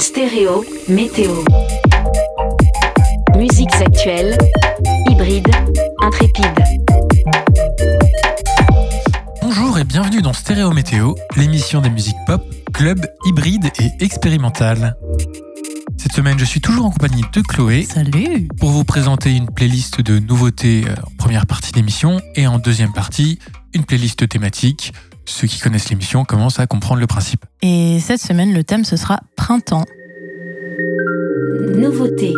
Stéréo, météo. Musiques actuelles, hybrides, intrépides. Bonjour et bienvenue dans Stéréo Météo, l'émission des musiques pop, club, hybride et expérimentale. Cette semaine, je suis toujours en compagnie de Chloé Salut pour vous présenter une playlist de nouveautés euh, en première partie d'émission et en deuxième partie, une playlist thématique. Ceux qui connaissent l'émission commencent à comprendre le principe. Et cette semaine, le thème, ce sera printemps. Nouveauté.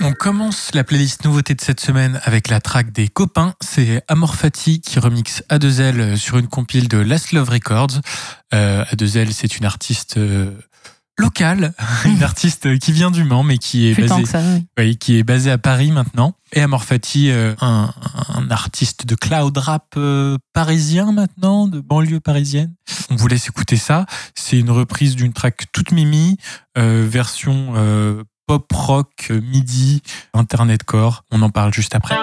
On commence la playlist nouveauté de cette semaine avec la track des copains. C'est Amorphati qui remixe A2L sur une compile de Last Love Records. Euh, A2L, c'est une artiste euh, locale, une artiste qui vient du Mans mais qui est Plus basée ça, oui. Oui, qui est basé à Paris maintenant. Et Amorphati, euh, un, un artiste de cloud rap euh, parisien maintenant, de banlieue parisienne. On vous laisse écouter ça. C'est une reprise d'une track toute mimi, euh, version euh, pop rock, midi, internet core. On en parle juste après.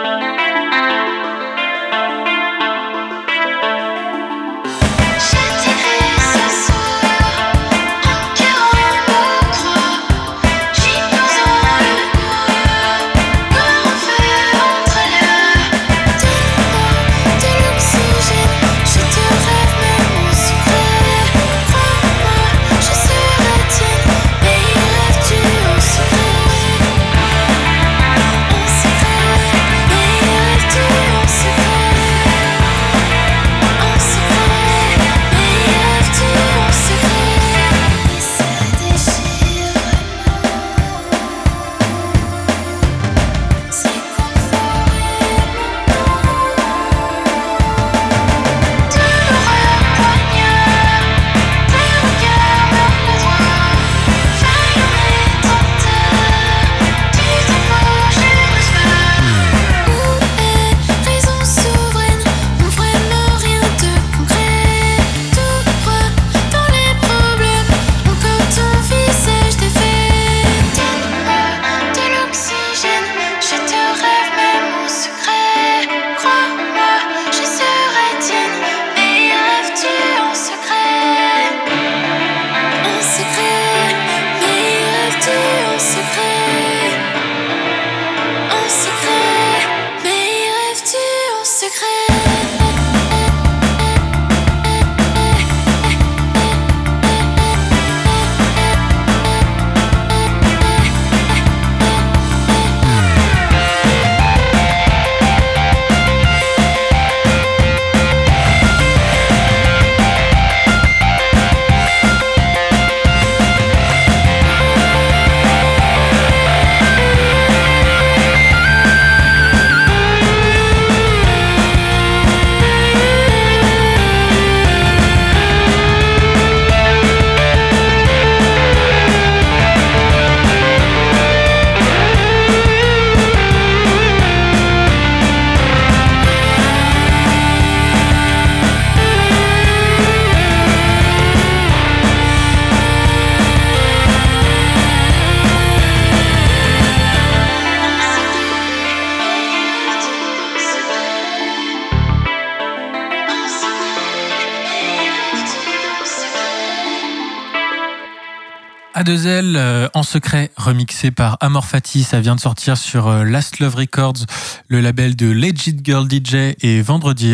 A2L euh, en secret, remixé par Amorphati. Ça vient de sortir sur euh, Last Love Records, le label de Legit Girl DJ et Vendredi.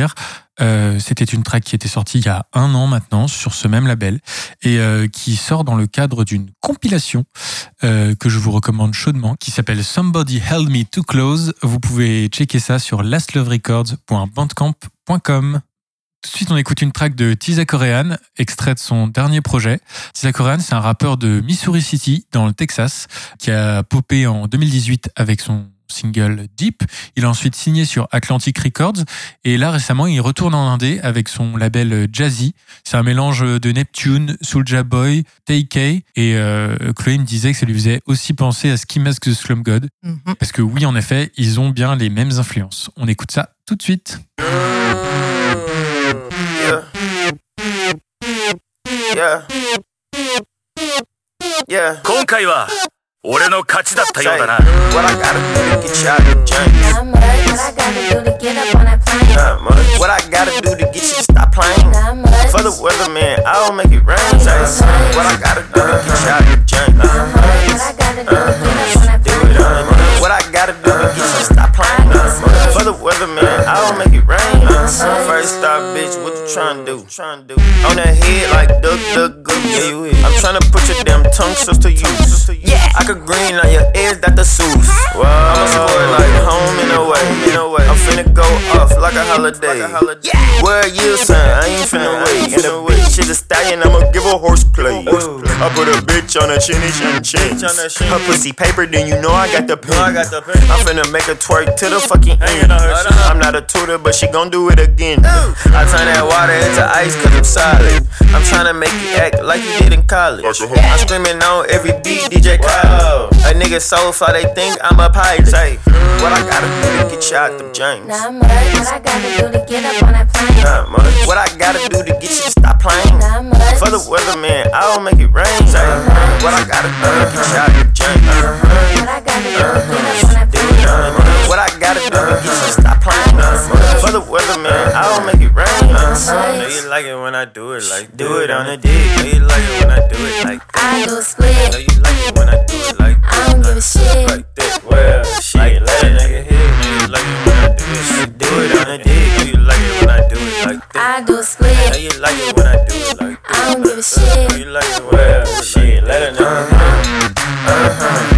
Euh, C'était une track qui était sortie il y a un an maintenant sur ce même label et qui sort dans le cadre d'une compilation que je vous recommande chaudement qui s'appelle Somebody Held Me Too Close. Vous pouvez checker ça sur lastloverecords.bandcamp.com. Tout de suite, on écoute une track de Tisa Korean, extrait de son dernier projet. Tisa Korean, c'est un rappeur de Missouri City, dans le Texas, qui a popé en 2018 avec son single Deep. Il a ensuite signé sur Atlantic Records et là récemment il retourne en Indé avec son label Jazzy. C'est un mélange de Neptune, Soulja Boy, TK et euh, Chloé me disait que ça lui faisait aussi penser à Ski Mask the Slum God Mhm. parce que oui en effet ils ont bien les mêmes influences. On écoute ça tout de suite. 今回は俺の勝ちだったようだな。What I gotta do to get you out of jail? Not. What I gotta do to get up on a plane? What I gotta do to get you to stop playing? For the weatherman, I don't make it rain. Say what I gotta do to get you out of jail? Not. What I gotta do to get you on a plane? what I gotta do. Uh-huh. Stop playing. uh, For the weatherman, man, I don't make it rain. uh, First stop, bitch, what you tryna do? Tryna do on that head like duck, duck, goose. Yeah. I'm tryna put your damn tongue so to use. Yeah. I could green on your ears, that the suits. Wow. I'm a sport like home in a In. I'm finna go off like a holiday. Like a holiday. Yeah. Where you, son? I ain't finna wait. And a bitch shit is stallion, I'ma give a horse play. Ooh. I put a bitch on a chinny chin chin. Her pussy paper, then you know I got the pin pen. I'm finna make her twerk to the fucking end. I'm not a tutor, but she gon' do it again. I turn that water into ice cause I'm solid. I'm tryna make you act like you did in college. I'm screaming on every beat, DJ Khaled. A nigga so fly, they think I'm a pirate. Say, what I gotta do to get you out them James? Not much. What I gotta do to get up on that plane? Not much. What I gotta do to get you to stop playing? Not much. For the weatherman, I'll make it rain. Say, what I gotta do to get you out them James? What I gotta do to get up on that plane? What I gotta do to get you stop playing? For the weatherman, I'll make it rain. Know you like it when I do it like do it on the dick. Know you like it when I do it like I do a Know you like it when I do it like I don't give a shit. like that. Well, shit, let a nigga hit. Know you like it when I do it like do it on the dick. Know you like it when I do it like that. I do a Know you like it when I do it like that. I don't give a shit. Know you like it well, shit, let a nigga hit. Uh-huh.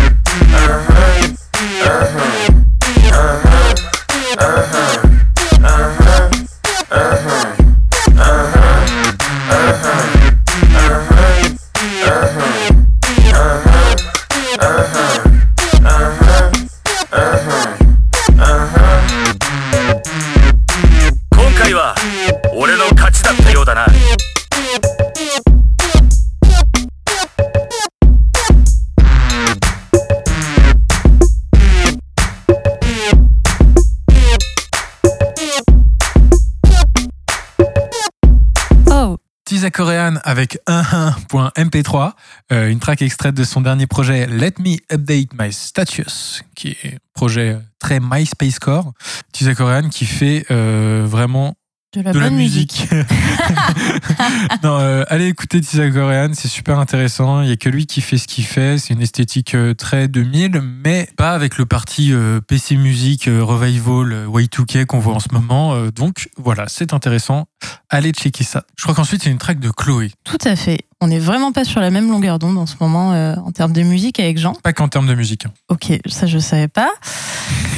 Korean avec 11.mp3, euh, une track extraite de son dernier projet Let Me Update My Status, qui est un projet très MySpace Core. Tisa Korean qui fait euh, vraiment de la de la bonne musique. non, euh, allez écouter Tisa Korean, c'est super intéressant. Il y a que lui qui fait ce qu'il fait. C'est une esthétique euh, très 2000, mais pas avec le parti euh, PC musique, euh, revival, euh, Y2K qu'on voit en ce moment. Donc voilà, c'est intéressant. Allez checker ça. Je crois qu'ensuite c'est une track de Chloé. tout à fait. On n'est vraiment pas sur la même longueur d'onde en ce moment euh, en termes de musique avec Jean. Pas qu'en termes de musique. Ok, ça je savais pas.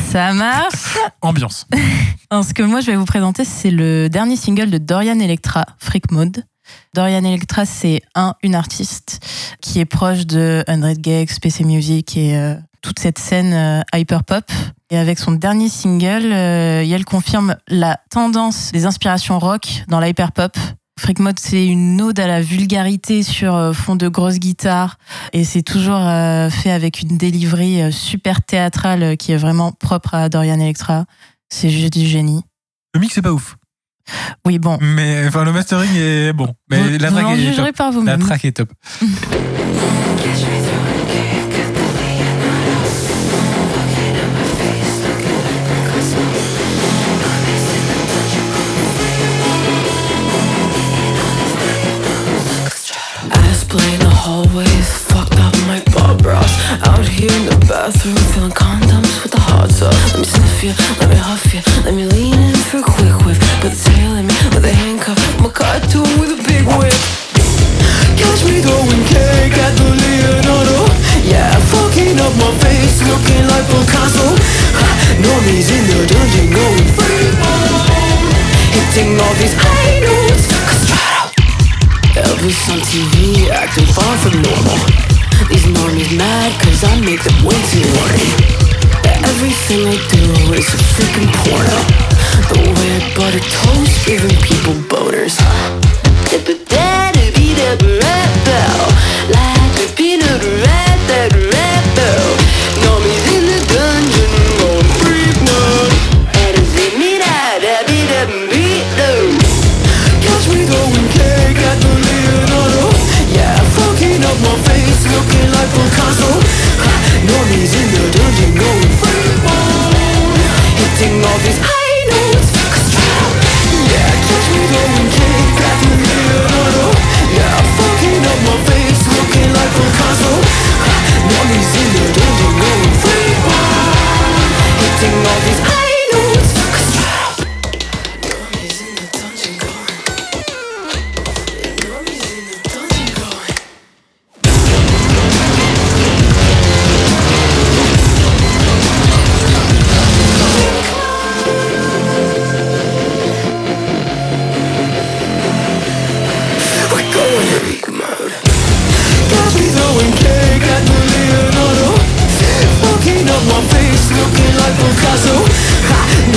Ça marche. Ambiance. Alors, ce que moi je vais vous présenter, c'est le dernier single de Dorian Electra, Freak Mode. Dorian Electra, c'est un, une artiste qui est proche de 100 Gex, PC Music et euh, toute cette scène euh, hyperpop. Et avec son dernier single, euh, elle confirme la tendance des inspirations rock dans l'hyperpop. Freak Mode, c'est une ode à la vulgarité sur euh, fond de grosses guitares. Et c'est toujours euh, fait avec une délivrerie euh, super théâtrale qui est vraiment propre à Dorian Electra. C'est juste du génie. Le mix est pas ouf. Oui, bon. Mais enfin le mastering est bon. Mais vous, la vous track est top. par La vous-même. track est top. The fucked up my Bob Ross. Out here in the bathroom, feeling condoms with the hot sauce. Let me sniff you, let me huff you, let me lean them way too horny. Everything I do is a freaking porno. The way I butter toast, giving people boners.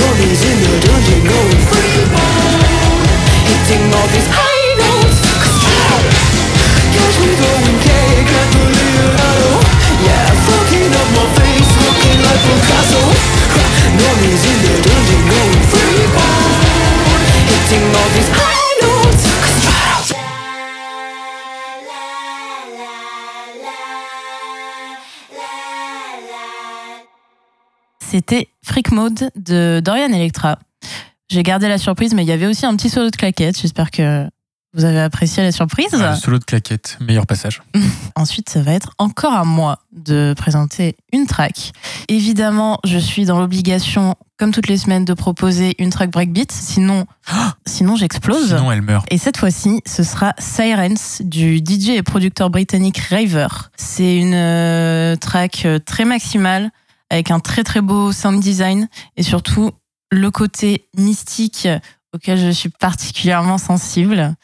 Normies in the dungeon going freeborn Hitting all these high notes Catch me throwing cake at the Leonardo Yeah, fucking up my face looking like Picasso Normies in the dungeon going freeborn Hitting all these C'était Freak Mode de Dorian Electra. J'ai gardé la surprise, mais il y avait aussi un petit solo de claquette. J'espère que vous avez apprécié la surprise. Ah, le solo de claquette, meilleur passage. Ensuite, ça va être encore à moi de présenter une track. Évidemment, je suis dans l'obligation, comme toutes les semaines, de proposer une track breakbeat. Sinon, sinon j'explose. Sinon, elle meurt. Et cette fois-ci, ce sera Sirens du DJ et producteur britannique Raver. C'est une euh, track euh, très maximale avec un très très beau sound design et surtout le côté mystique auquel je suis particulièrement sensible.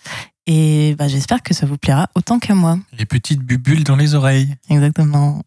Et bah, j'espère que ça vous plaira autant qu'à moi. Les petites bubules dans les oreilles. Exactement.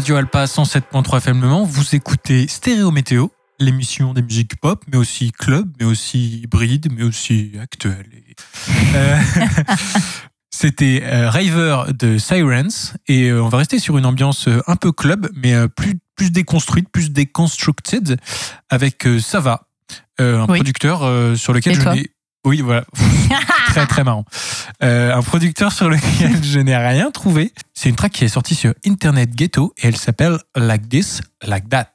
Radio Alpa 107.3 FM. Vous écoutez Stéréo Météo, l'émission des musiques pop, mais aussi club, mais aussi hybride, mais aussi actuelle. Euh, C'était euh, Raver de Sirens et euh, on va rester sur une ambiance euh, un peu club, mais plus, plus déconstruite, plus déconstructed, avec Sava, un Oui. producteur sur lequel Et je n'ai. Oui, voilà. très, très marrant. Euh, un producteur sur lequel je n'ai rien trouvé. C'est une track qui est sortie sur Internet Ghetto et elle s'appelle Like This, Like That.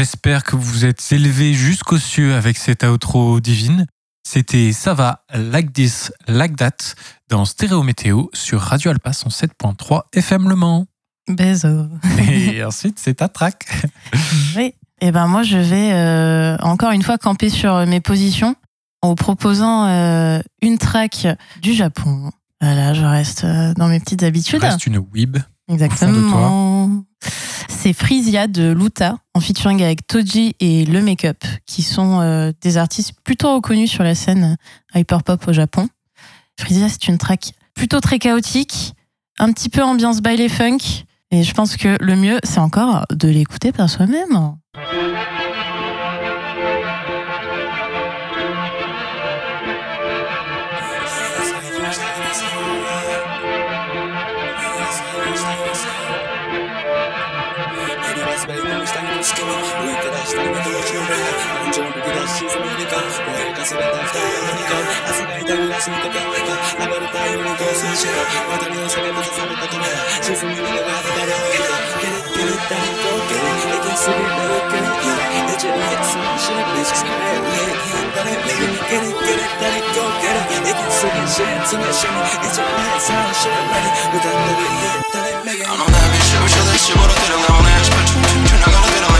J'espère que vous vous êtes élevés jusqu'aux cieux avec cette outro divine. C'était Ça va, Like This, Like That, dans Stéréo Météo sur Radio Alpa 107.3 FM Le Mans. Bézo. Et ensuite, c'est ta track. Oui. Et ben moi, je vais euh, encore une fois camper sur mes positions en vous proposant euh, une track du Japon. Voilà, je reste euh, dans mes petites habitudes. Reste une weeb. Exactement. C'est Frisia de Luta en featuring avec Toji et Le Makeup, qui sont euh, des artistes plutôt reconnus sur la scène hyperpop au Japon. Frisia, c'est une track plutôt très chaotique, un petit peu ambiance baile funk, et je pense que le mieux, c'est encore de l'écouter par soi-même. つけに上から下に Gidashiz Monica, Monica se da fly Monica, así que está la suite que Monica, la verdad es una cosa chida, cuando no se le pasa la comida, si se me le va a dar la vida, que le quiere dar un poco, le quiere subir la que le quiere, le quiere hacer shit, bitches, le quiere dar el play, que le quiere dar el go, que le quiere subir shit, se me shimmy, le quiere hacer shit, ready, with that little hit, that it make it. I'm on that bitch, show you that shit, what I did, I'm on that bitch, I'm on that bitch,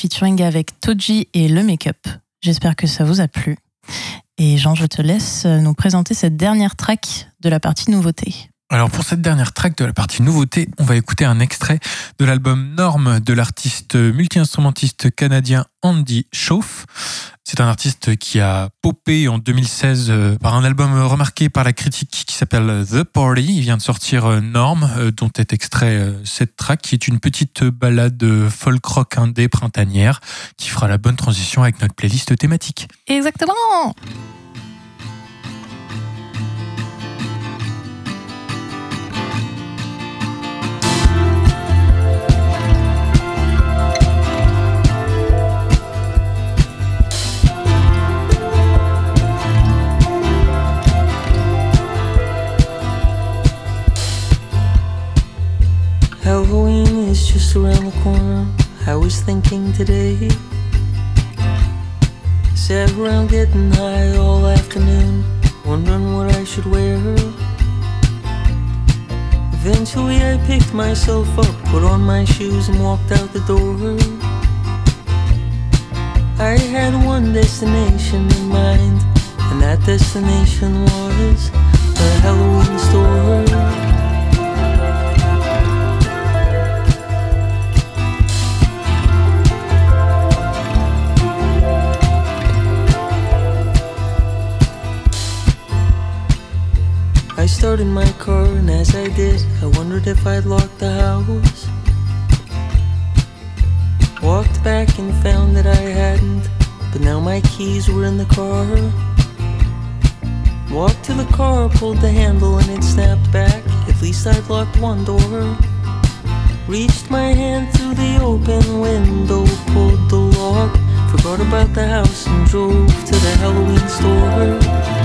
featuring avec Toji et le make-up. J'espère que ça vous a plu. Et Jean, je te laisse nous présenter cette dernière track de la partie nouveauté. Alors pour cette dernière track de la partie nouveauté, on va écouter un extrait de l'album Norme de l'artiste multi-instrumentiste canadien Andy Schauf. C'est un artiste qui a popé en 2016 euh, par un album remarqué par la critique qui s'appelle The Party. Il vient de sortir euh, Norme, euh, dont est extrait cette track, qui est une petite balade folk rock indé printanière, qui fera la bonne transition avec notre playlist thématique. Exactement just around the corner. I was thinking today. Sat around getting high all afternoon, wondering what I should wear. Eventually, I picked myself up, put on my shoes, and walked out the door. I had one destination in mind, and that destination was the Halloween store. I started my car, and as I did, I wondered if I'd locked the house. Walked back and found that I hadn't, but now my keys were in the car. Walked to the car, pulled the handle, and it snapped back. At least I'd locked one door. Reached my hand through the open window, pulled the lock, forgot about the house, and drove to the Halloween store.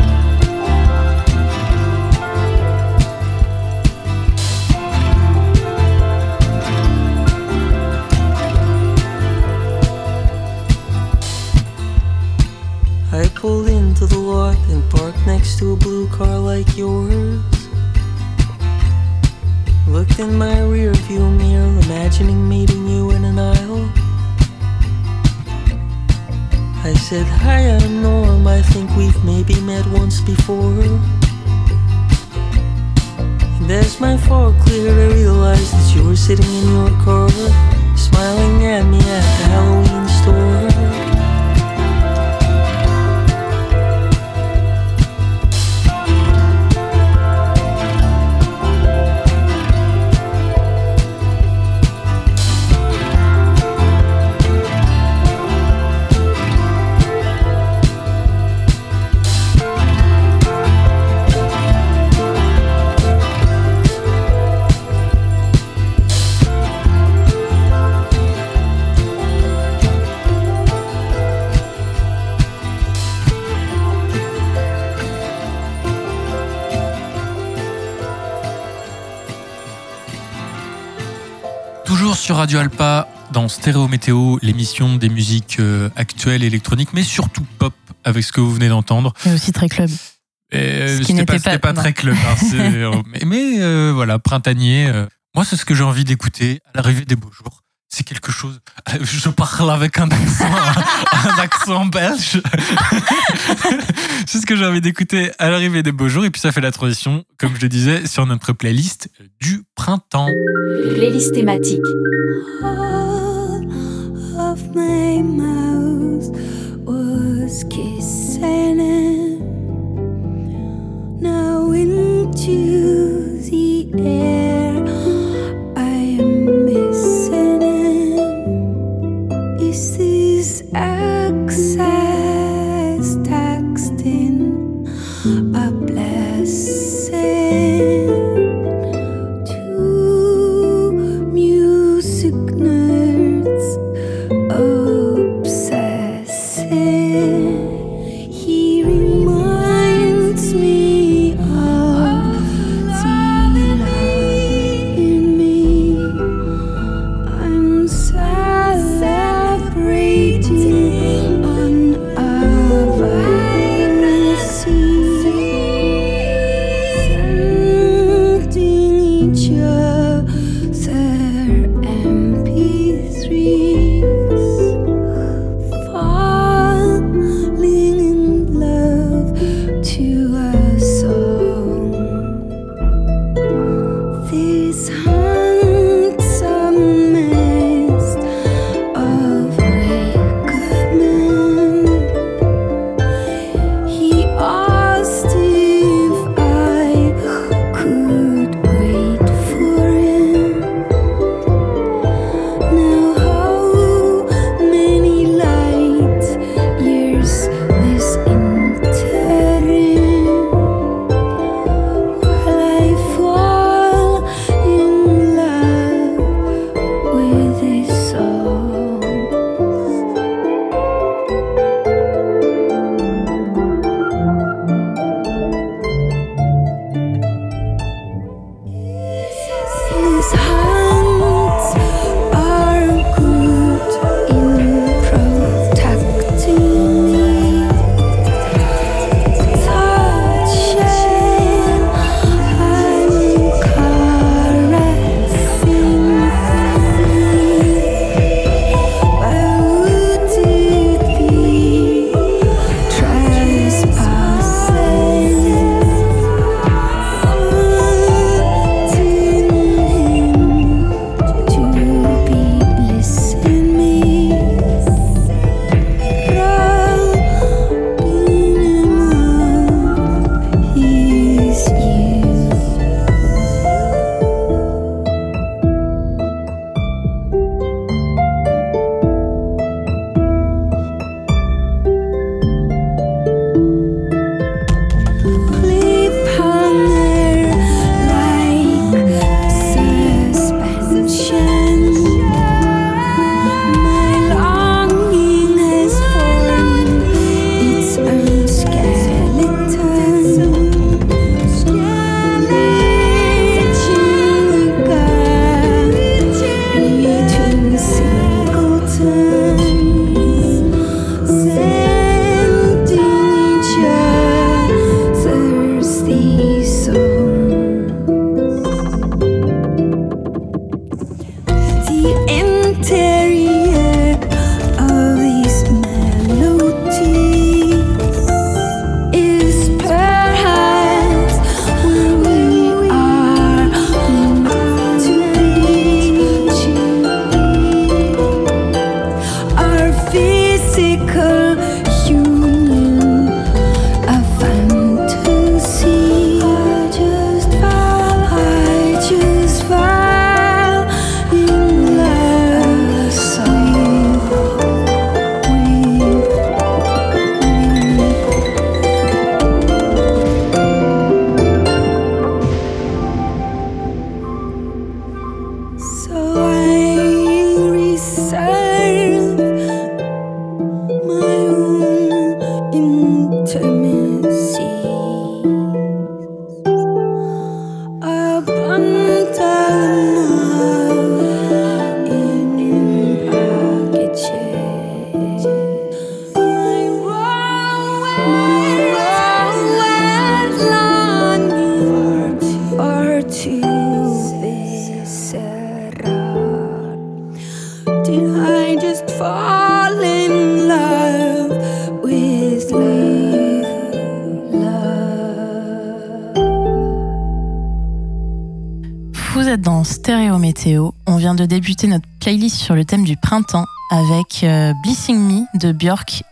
Pulled into the lot and parked next to a blue car like yours. Looked in my rear view mirror, imagining meeting you in an aisle. I said, Hi, I'm Norm. I think we've maybe met once before. And as my fog cleared, I realized that you were sitting in your car, smiling at me at the Halloween store. Sur Radio Alpa, dans Stéréo Météo, l'émission des musiques euh, actuelles électroniques, mais surtout pop, avec ce que vous venez d'entendre. Et aussi très club. Euh, C'était pas, pas- pas très club. hein, euh, mais mais, euh, voilà, printanier. euh, moi, c'est ce que j'ai envie d'écouter à l'arrivée des beaux jours. C'est quelque chose. euh, Je parle avec un accent, un accent belge. c'est ce que j'ai envie d'écouter à l'arrivée des beaux jours. Et puis ça fait la transition, comme je le disais, sur notre playlist du printemps. Playlist thématique. All of my mouth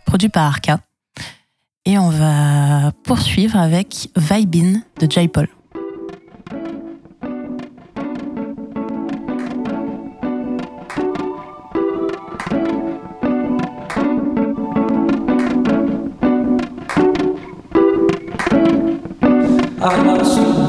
Produit par Arca. Et on va poursuivre avec Vibin de J. Paul. J.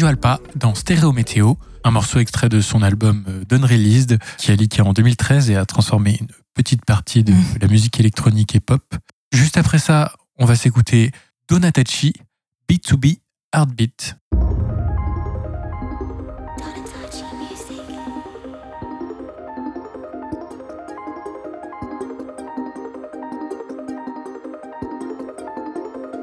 Radio Alpa dans Stéréo Météo, un morceau extrait de son album euh, D'Unreleased qui a leaké en 2013 et a transformé une petite partie de la musique électronique et pop. Juste après ça, on va s'écouter Donatachi, Beat to Be Heartbeat.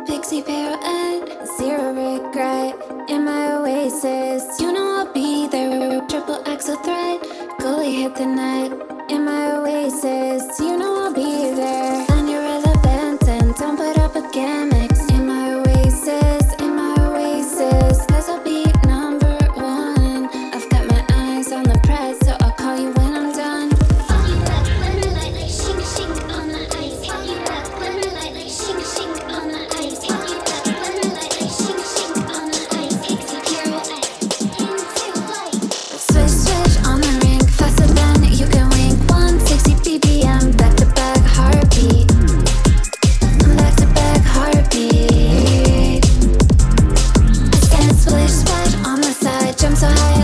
Pixie pear and zero regret in my oasis. You know I'll be there. Triple axle threat. Goalie hit the net in my oasis. You know I'll be there. so high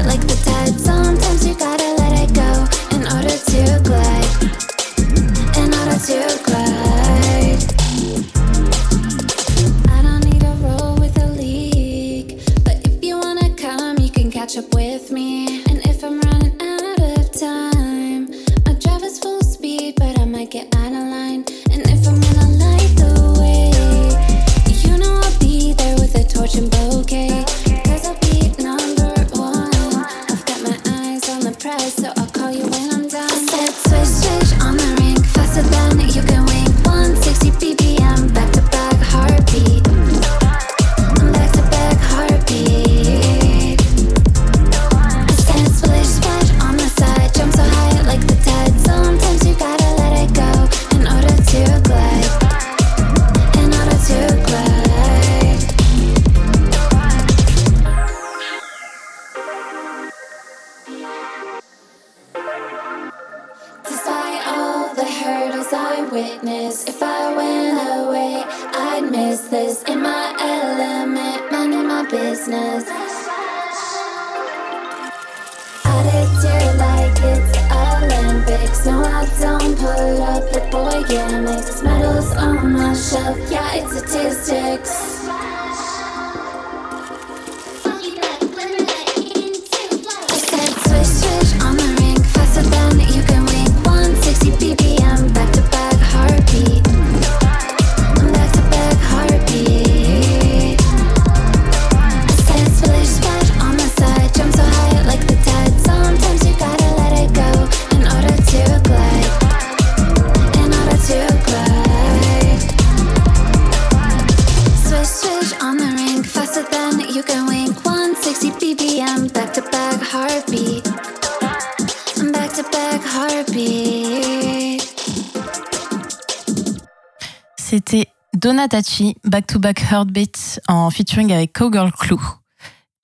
Donna Tachi, Back to Back Heartbeat en featuring avec Cowgirl Clue.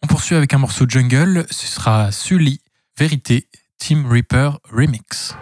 On poursuit avec un morceau jungle, ce sera Sully, Vérité, Team Reaper Remix.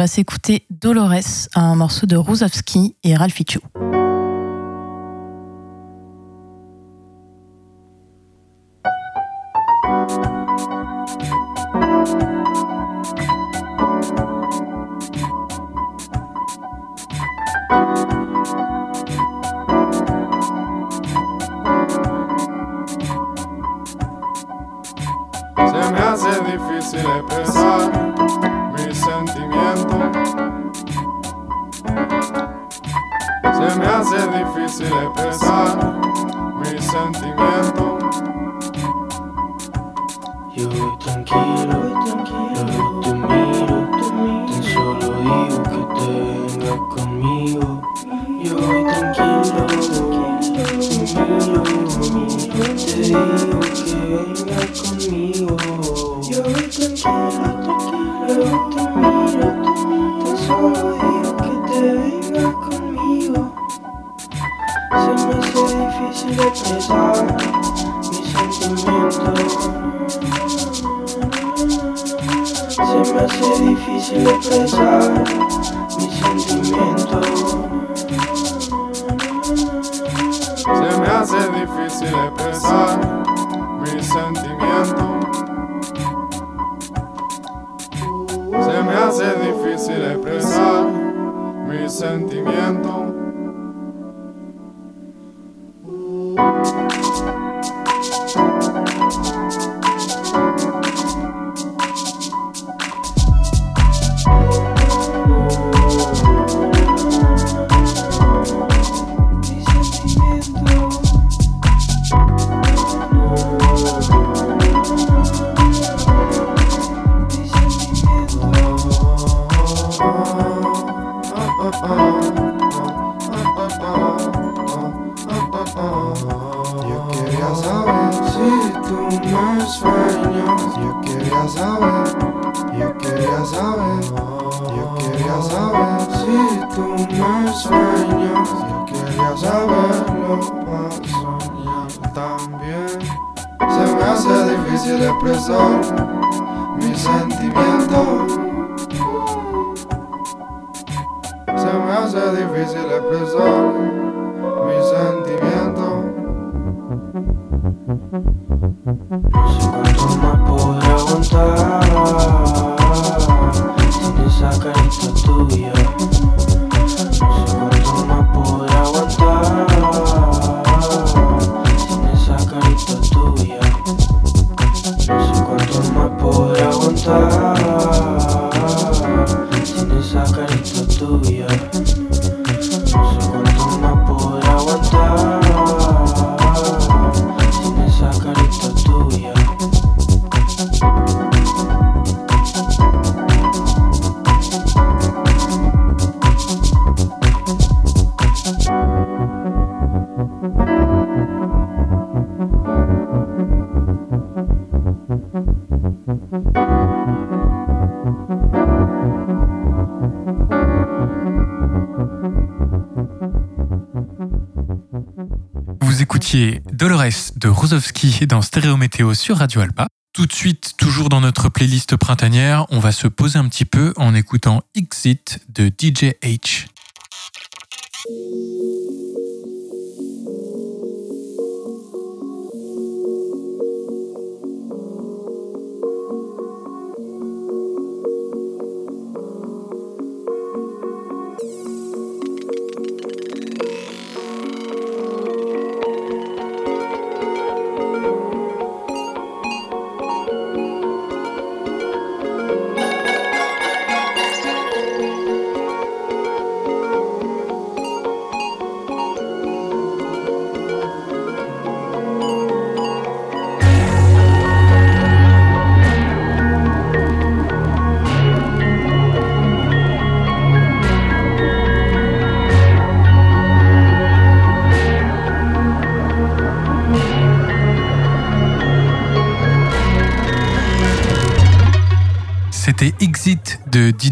On va s'écouter Dolores, un morceau de Ruzovski et Ralphie Chu. Yo voy tranquilo, yo te miro, tan solo digo que te vengas conmigo. Yo voy tranquilo, te miro, te digo que vengas conmigo. Yo voy tranquilo, tranquilo, te miro, tan solo digo que te vengas conmigo. Se me hace difícil expresar mis sentimientos. Se me hace difícil expresar mis sentimientos. Se me hace difícil expresar mis sentimientos. Se me hace difícil expresar mis sentimientos. Expresar mis sentimientos. Se me hace difícil expresar Sur Radio Alpa. Tout de suite, toujours dans notre playlist printanière, on va se poser un petit peu en écoutant Exit de DJ H.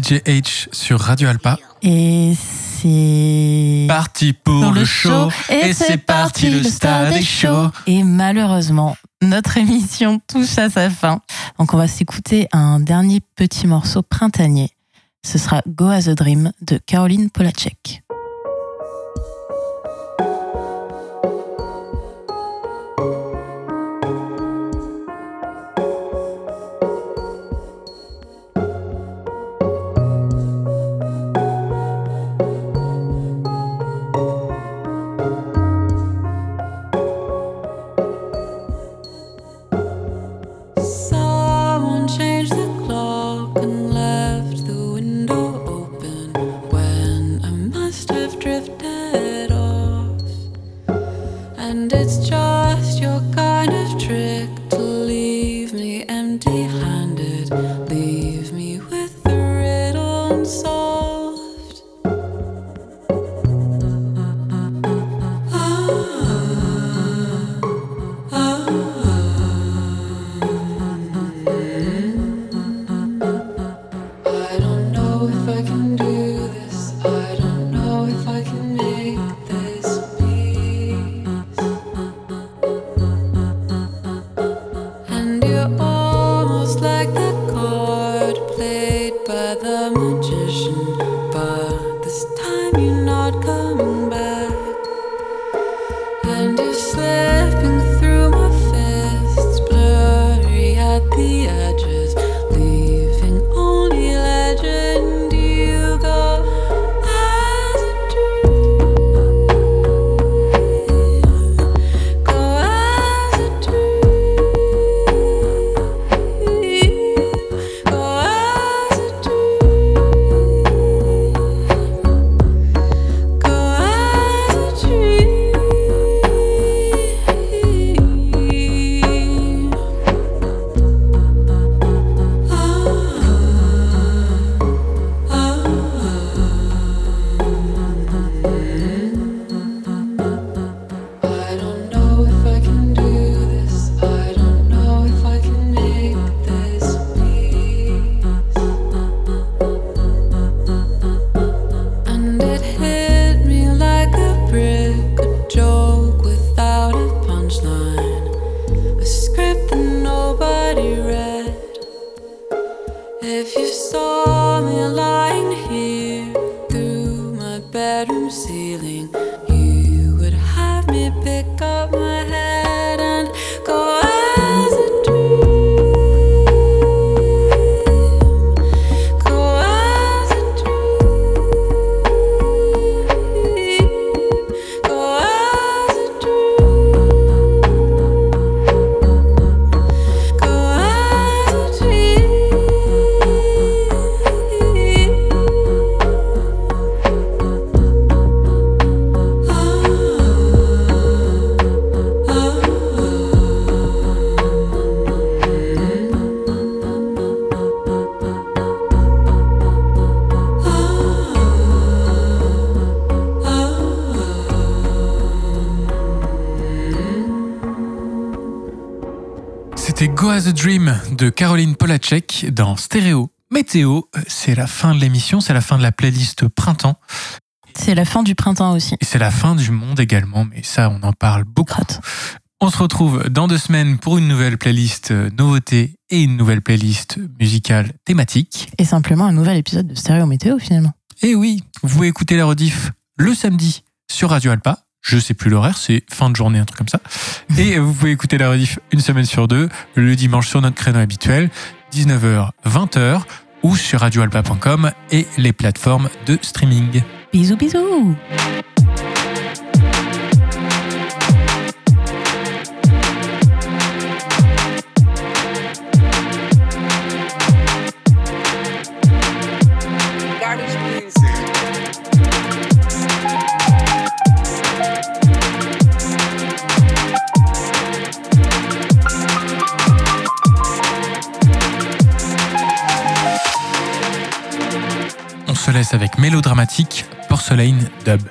DJ H sur Radio Alpa. Et c'est Parti pour, le show, et c'est parti le stade est chaud. Et malheureusement, notre émission touche à sa fin. Donc on va s'écouter un dernier petit morceau printanier. Ce sera Go as a Dream de Caroline Polacek. As a Dream de Caroline Polacek dans Stéréo. Météo, c'est la fin de l'émission, c'est la fin de la playlist printemps. C'est la fin du printemps aussi. Et c'est la fin du monde également, mais ça, on en parle beaucoup. On se retrouve dans deux semaines pour une nouvelle playlist euh, nouveauté et une nouvelle playlist musicale thématique. Et simplement un nouvel épisode de Stéréo Météo finalement. Et oui, vous pouvez écouter la rediff le samedi sur Radio Alpa. Je sais plus l'horaire, c'est fin de journée, un truc comme ça. Et vous pouvez écouter la rediff une semaine sur deux, le dimanche sur notre créneau habituel, 19h, 20h, ou sur radioalpa.com et les plateformes de streaming. Bisous bisous se laisse avec Mélodramatique, Porcelaine Dub.